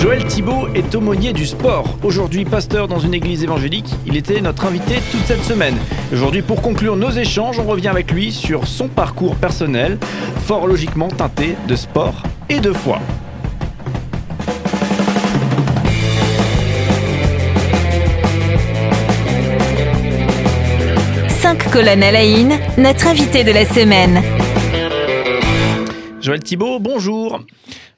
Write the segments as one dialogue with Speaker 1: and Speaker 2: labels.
Speaker 1: Joël Thibault est aumônier du sport. Aujourd'hui pasteur dans une église évangélique, il était notre invité toute cette semaine. Aujourd'hui pour conclure nos échanges, on revient avec lui sur son parcours personnel, fort logiquement teinté de sport et de foi.
Speaker 2: Cinq colonnes à la in, notre invité de la semaine.
Speaker 1: Joël Thibault, bonjour.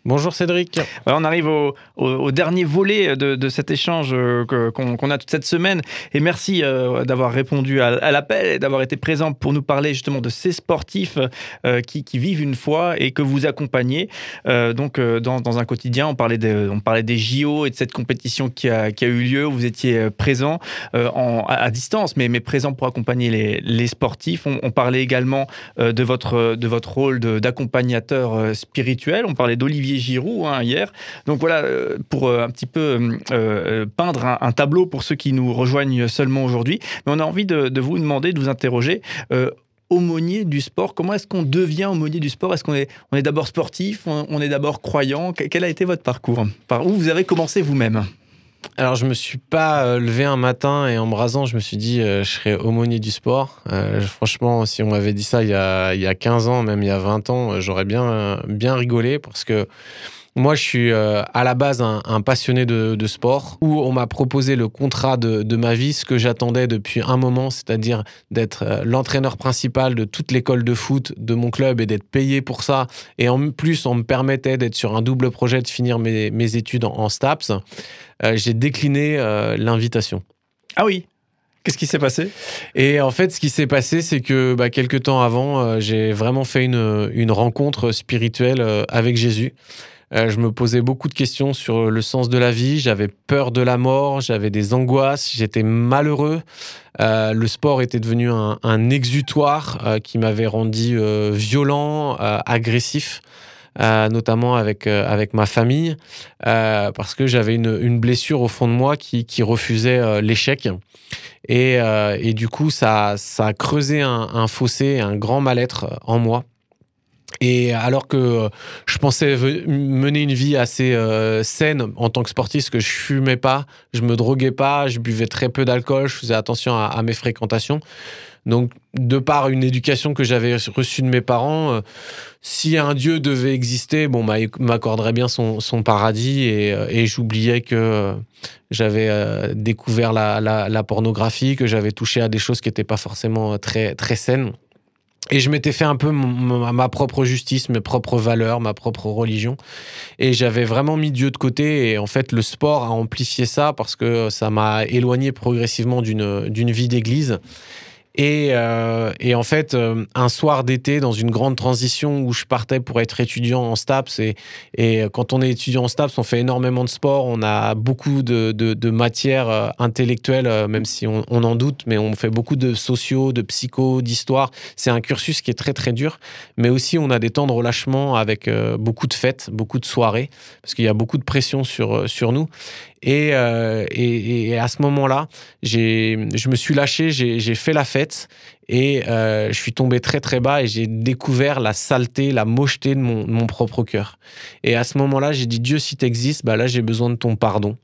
Speaker 3: Bonjour Cédric.
Speaker 1: on arrive au, dernier volet de, cet échange euh, qu'on a toute cette semaine. Et merci euh, d'avoir répondu à, l'appel et d'avoir été présent pour nous parler justement de ces sportifs euh, qui, vivent une foi et que vous accompagnez. donc, dans, un quotidien, on parlait, des JO et de cette compétition qui a, eu lieu. Vous étiez présent à, distance, mais, présent pour accompagner les, sportifs. On, parlait également de votre rôle d'accompagnateur spirituel. On parlait d'Olivier Giroud hein, hier. Donc voilà, euh, pour euh, un petit peu euh, peindre un, tableau pour ceux qui nous rejoignent seulement aujourd'hui. Mais on a envie de, vous demander, de vous interroger aumônier du sport Comment est-ce qu'on devient aumônier du sport? Est-ce qu'on est, d'abord sportif On, est d'abord croyant? Quel a été votre parcours? Par où vous avez commencé vous-même?
Speaker 3: Alors, je me suis pas levé un matin et en me rasant, je me suis dit, je serais aumônier du sport. franchement, si on m'avait dit ça il y, a, il y a 15 ans, même il y a 20 ans, j'aurais bien, bien rigolé parce que moi, je suis euh, à la base un, passionné de, sport où on m'a proposé le contrat de, ma vie, ce que j'attendais depuis un moment, c'est-à-dire d'être euh, l'entraîneur principal de toute l'école de foot de mon club et d'être payé pour ça. Et en plus, on me permettait d'être sur un double projet, de finir mes, études en, STAPS. Euh, j'ai décliné l'invitation.
Speaker 1: Ah oui Qu'est-ce qui s'est passé?
Speaker 3: Et en fait, ce qui s'est passé, c'est que bah, quelques temps avant, j'ai vraiment fait une, une rencontre spirituelle avec Jésus. Euh, je me posais beaucoup de questions sur le sens de la vie. J'avais peur de la mort, j'avais des angoisses, j'étais malheureux. Euh, le sport était devenu un, exutoire euh, qui m'avait rendu violent, agressif. notamment avec, avec ma famille, parce que j'avais une, blessure au fond de moi qui, refusait l'échec. Et, du coup, ça, ça a creusé un, un fossé, un grand mal-être en moi. Et alors que euh, je pensais mener une vie assez euh, saine en tant que sportif, parce que je fumais pas, je me droguais pas, je buvais très peu d'alcool, je faisais attention à, mes fréquentations. Donc, de par une éducation que j'avais reçue de mes parents, euh, si un Dieu devait exister, bon, il m'accorderait bien son, paradis et, j'oubliais que j'avais découvert la, la, pornographie, que j'avais touché à des choses qui n'étaient pas forcément très, très saines. Et je m'étais fait un peu ma propre justice, mes propres valeurs, ma propre religion. Et j'avais vraiment mis Dieu de côté. Et en fait, le sport a amplifié ça parce que ça m'a éloigné progressivement d'une vie d'église. Euh, et, en fait, euh, un soir d'été, dans une grande transition où je partais pour être étudiant en STAPS, et, quand on est étudiant en STAPS, on fait énormément de sport, on a beaucoup de, de, matières euh, intellectuelles, même si on, en doute, mais on fait beaucoup de sociaux, de psycho, d'histoire. C'est un cursus qui est très très dur, mais aussi on a des temps de relâchement avec beaucoup de fêtes, beaucoup de soirées, parce qu'il y a beaucoup de pression sur, sur nous. Euh, et, et, à ce moment-là, je me suis lâché, j'ai fait la fête et euh, je suis tombé très très bas et j'ai découvert la saleté, la mocheté de mon, mon propre cœur. Et à ce moment-là, j'ai dit Dieu, si tu existes, bah là j'ai besoin de ton pardon.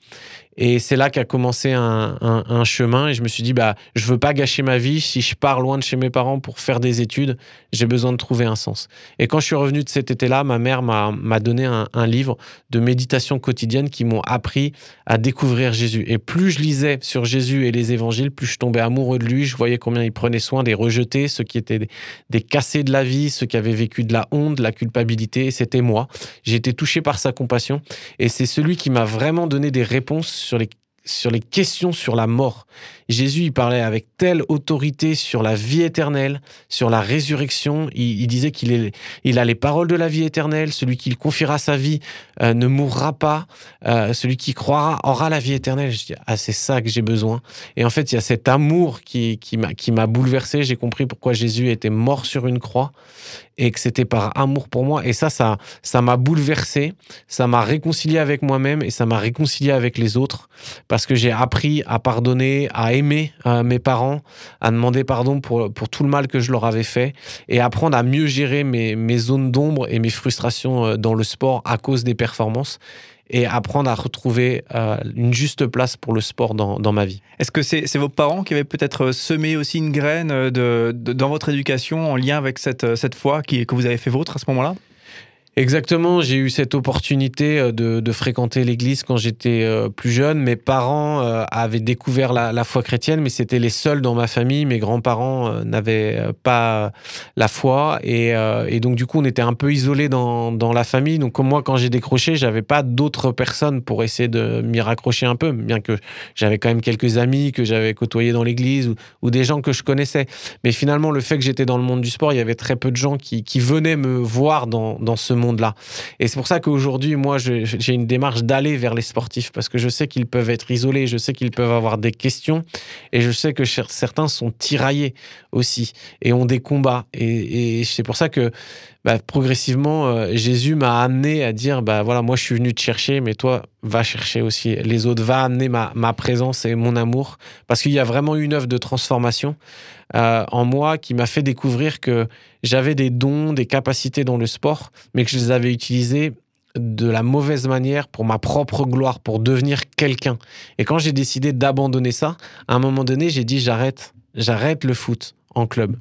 Speaker 3: Et c'est là qu'a commencé un, chemin. Et je me suis dit, bah, je veux pas gâcher ma vie. Si je pars loin de chez mes parents pour faire des études, j'ai besoin de trouver un sens. Et quand je suis revenu de cet été-là, ma mère m'a donné un, livre de méditation quotidienne qui m'ont appris à découvrir Jésus. Et plus je lisais sur Jésus et les évangiles, plus je tombais amoureux de lui. Je voyais combien il prenait soin des rejetés, ceux qui étaient des, cassés de la vie, ceux qui avaient vécu de la honte, de la culpabilité. C'était moi. J'ai été touché par sa compassion. Et c'est celui qui m'a vraiment donné des réponses sur les, sur les questions sur la mort. Jésus, il parlait avec telle autorité sur la vie éternelle, sur la résurrection. Il, disait qu'il il a les paroles de la vie éternelle. Celui qui confiera sa vie euh, ne mourra pas. Euh, celui qui croira aura la vie éternelle. Je dis, ah, c'est ça que j'ai besoin. Et en fait, il y a cet amour qui, qui m'a bouleversé. J'ai compris pourquoi Jésus était mort sur une croix et que c'était par amour pour moi. Et ça, ça, ça m'a bouleversé. Ça m'a réconcilié avec moi-même et ça m'a réconcilié avec les autres parce que j'ai appris à pardonner, à aimer euh, mes parents, à demander pardon pour, pour tout le mal que je leur avais fait et apprendre à mieux gérer mes, mes zones d'ombre et mes frustrations euh, dans le sport à cause des performances. Et apprendre à retrouver une juste place pour le sport dans, dans ma vie.
Speaker 1: Est-ce que c'est vos parents qui avaient peut-être semé aussi une graine de, dans votre éducation en lien avec cette, cette foi qui, que vous avez fait vôtre à ce moment-là?
Speaker 3: Exactement, j'ai eu cette opportunité euh, de, fréquenter l'église quand j'étais euh, plus jeune. Mes parents euh, avaient découvert la, foi chrétienne, mais c'était les seuls dans ma famille. Mes grands-parents n'avaient pas la foi. Et, donc, du coup, on était un peu isolés dans, la famille. Donc, moi, quand j'ai décroché, j'avais pas d'autres personnes pour essayer de m'y raccrocher un peu, bien que j'avais quand même quelques amis que j'avais côtoyés dans l'église ou, des gens que je connaissais. Mais finalement, le fait que j'étais dans le monde du sport, il y avait très peu de gens qui, venaient me voir dans ce monde là Et c'est pour ça qu'aujourd'hui, moi, j'ai une démarche d'aller vers les sportifs parce que je sais qu'ils peuvent être isolés, je sais qu'ils peuvent avoir des questions et je sais que certains sont tiraillés aussi et ont des combats. Et, c'est pour ça que bah, progressivement, euh, Jésus m'a amené à dire bah voilà, moi je suis venu te chercher, mais toi, va chercher aussi les autres, va amener ma, ma présence et mon amour. Parce qu'il y a vraiment une œuvre de transformation euh, en moi qui m'a fait découvrir que j'avais des dons, des capacités dans le sport, mais que je les avais utilisés de la mauvaise manière pour ma propre gloire, pour devenir quelqu'un. Et quand j'ai décidé d'abandonner ça, à un moment donné, j'ai dit j'arrête, j'arrête le foot en club.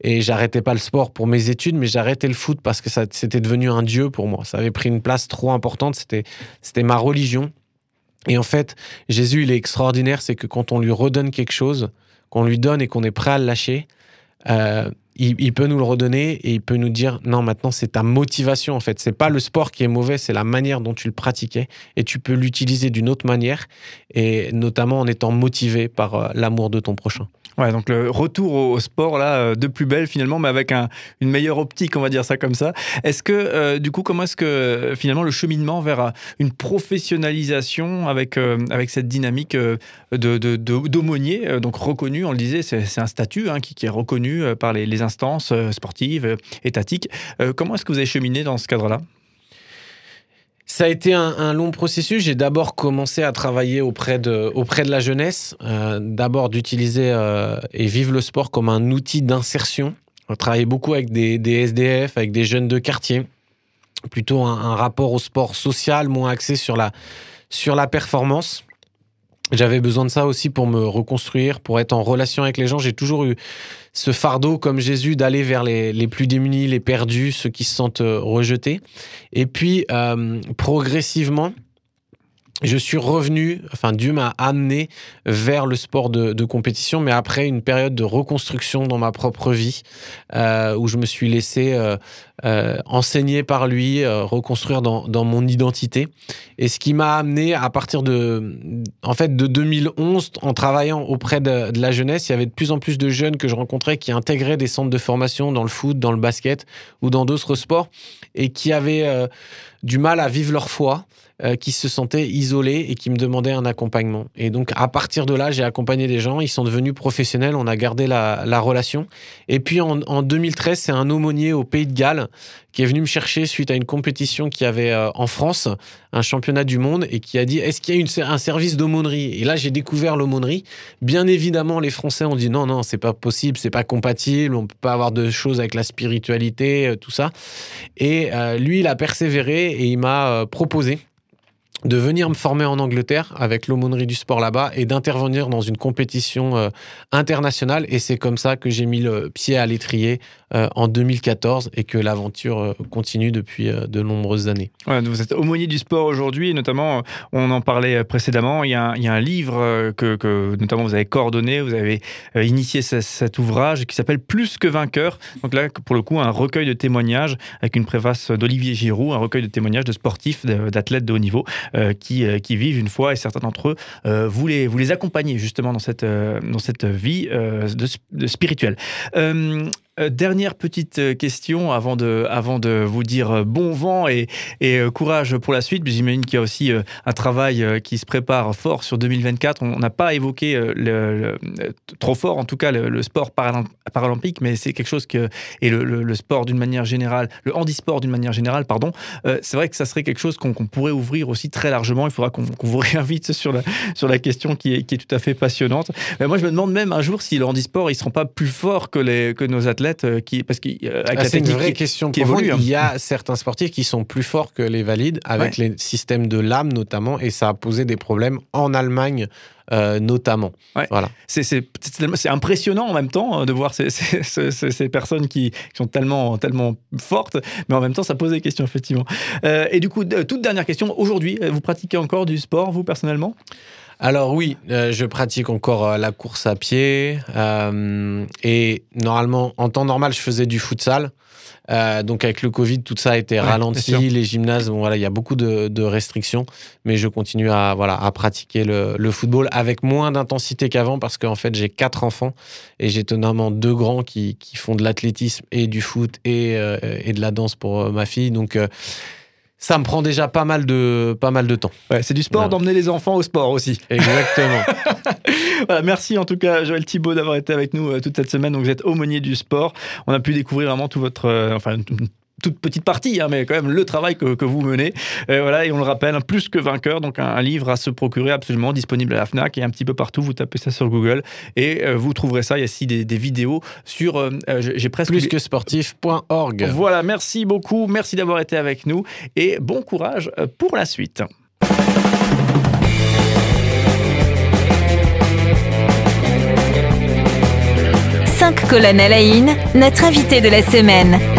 Speaker 3: Et j'arrêtais pas le sport pour mes études, mais j'arrêtais le foot parce que ça c'était devenu un dieu pour moi. Ça avait pris une place trop importante, c'était c'était ma religion. Et en fait, Jésus, il est extraordinaire, c'est que quand on lui redonne quelque chose, qu'on lui donne et qu'on est prêt à le lâcher, euh, il, peut nous le redonner et il peut nous dire non maintenant c'est ta motivation en fait c'est pas le sport qui est mauvais c'est la manière dont tu le pratiquais et tu peux l'utiliser d'une autre manière et notamment en étant motivé par euh, l'amour de ton prochain
Speaker 1: Ouais, donc le retour au, sport là euh, de plus belle finalement, mais avec un, une meilleure optique, on va dire ça comme ça. Est-ce que euh, du coup, comment est-ce que finalement le cheminement vers une professionnalisation avec avec cette dynamique de d'aumônier, donc reconnu, on le disait, c'est un statut hein, qui, qui, est reconnu par les, les instances sportives, étatiques. comment est-ce que vous avez cheminé dans ce cadre-là?
Speaker 3: Ça a été un, long processus. J'ai d'abord commencé à travailler auprès de, auprès de la jeunesse, euh, d'abord d'utiliser euh, et vivre le sport comme un outil d'insertion. On travaillait beaucoup avec des, SDF, avec des jeunes de quartier, plutôt un, rapport au sport social, moins axé sur la, sur la performance. J'avais besoin de ça aussi pour me reconstruire, pour être en relation avec les gens. J'ai toujours eu ce fardeau, comme Jésus, d'aller vers les, plus démunis, les perdus, ceux qui se sentent euh, rejetés. Et puis, euh, progressivement, je suis revenu, enfin Dieu m'a amené vers le sport de, compétition, mais après une période de reconstruction dans ma propre vie, euh, où je me suis laissé euh, enseigner par lui, reconstruire dans, mon identité. Et ce qui m'a amené à partir de, en fait, de 2011, en travaillant auprès de, la jeunesse, il y avait de plus en plus de jeunes que je rencontrais qui intégraient des centres de formation dans le foot, dans le basket ou dans d'autres sports, et qui avaient du mal à vivre leur foi. Euh, qui se sentaient isolés et qui me demandaient un accompagnement. Et donc, à partir de là, j'ai accompagné des gens, ils sont devenus professionnels, on a gardé la, relation. Et puis, en, 2013, c'est un aumônier au Pays de Galles qui est venu me chercher suite à une compétition qui avait euh, en France, un championnat du monde, et qui a dit Est-ce qu'il y a un service d'aumônerie? Et là, j'ai découvert l'aumônerie. Bien évidemment, les Français ont dit Non, non, c'est pas possible, c'est pas compatible, on peut pas avoir de choses avec la spiritualité, euh, tout ça. Et lui, il a persévéré et il m'a proposé de venir me former en Angleterre avec l'aumônerie du sport là-bas et d'intervenir dans une compétition euh, internationale. Et c'est comme ça que j'ai mis le pied à l'étrier euh, en 2014 et que l'aventure euh, continue depuis de nombreuses années.
Speaker 1: vous êtes aumônier du sport aujourd'hui, notamment, on en parlait précédemment, il y a un, livre que, notamment vous avez coordonné, vous avez initié cet ouvrage qui s'appelle Plus que vainqueur. Donc là, pour le coup, un recueil de témoignages avec une préface d'Olivier Giroud, un recueil de témoignages de sportifs, d'athlètes de haut niveau. Euh, qui, euh, qui vivent une fois et certains d'entre eux, euh, vous, les, accompagnez justement dans cette, vie de spirituelle. Euh, dernière petite euh, question avant de, avant de vous dire euh, bon vent et, courage pour la suite. J'imagine qu'il y a aussi un travail qui se prépare fort sur 2024. On n'a pas évoqué trop fort, en tout cas, le, sport paralympique, mais c'est quelque chose que. Et le, sport d'une manière générale, le handisport d'une manière générale, pardon. c'est vrai que ça serait quelque chose qu'on pourrait ouvrir aussi très largement. Il faudra qu'on vous réinvite sur la, sur la question qui est, qui est tout à fait passionnante. moi, je me demande même un jour si le handisport, ils ne seront pas plus forts que, les, que nos athlètes athlètes qui parce que
Speaker 3: ah, c'est une vraie question qui évolue. Hein. Il y a certains sportifs qui sont plus forts que les valides avec les systèmes de lames notamment, et ça a posé des problèmes en Allemagne euh, notamment. Voilà.
Speaker 1: C'est impressionnant en même temps de voir ces, ces, personnes qui, sont tellement, tellement fortes, mais en même temps, ça pose des questions, effectivement. Euh, et du coup, toute dernière question. Aujourd'hui, vous pratiquez encore du sport, vous, personnellement?
Speaker 3: Alors oui, euh, je pratique encore la course à pied et normalement, en temps normal, je faisais du futsal. Euh, donc avec le Covid, tout ça a été ralenti. Les gymnases, bon, voilà, il y a beaucoup de, restrictions, mais je continue à voilà à pratiquer le, football avec moins d'intensité qu'avant parce qu'en fait j'ai quatre enfants et j'ai notamment deux grands qui, qui font de l'athlétisme et du foot et, euh, et de la danse pour euh, ma fille. Donc ça me prend déjà pas mal de, pas mal de temps.
Speaker 1: c'est du sport d'emmener les enfants au sport aussi.
Speaker 3: Exactement.
Speaker 1: voilà, merci en tout cas, Joël Thibault, d'avoir été avec nous euh, toute cette semaine. Donc, vous êtes aumônier du sport. On a pu découvrir vraiment tout votre, euh, enfin, toute petite partie, hein, mais quand même le travail que, que vous menez. Euh, voilà, et on le rappelle, plus que vainqueur, donc un, livre à se procurer absolument, disponible à la FNAC et un petit peu partout. Vous tapez ça sur Google et euh, vous trouverez ça. Il y a aussi des, des vidéos sur. Euh, j'ai presque.
Speaker 3: Plus que sportif.org.
Speaker 1: Voilà, merci beaucoup. Merci d'avoir été avec nous et bon courage pour la suite.
Speaker 2: Cinq colonnes à la notre invité de la semaine.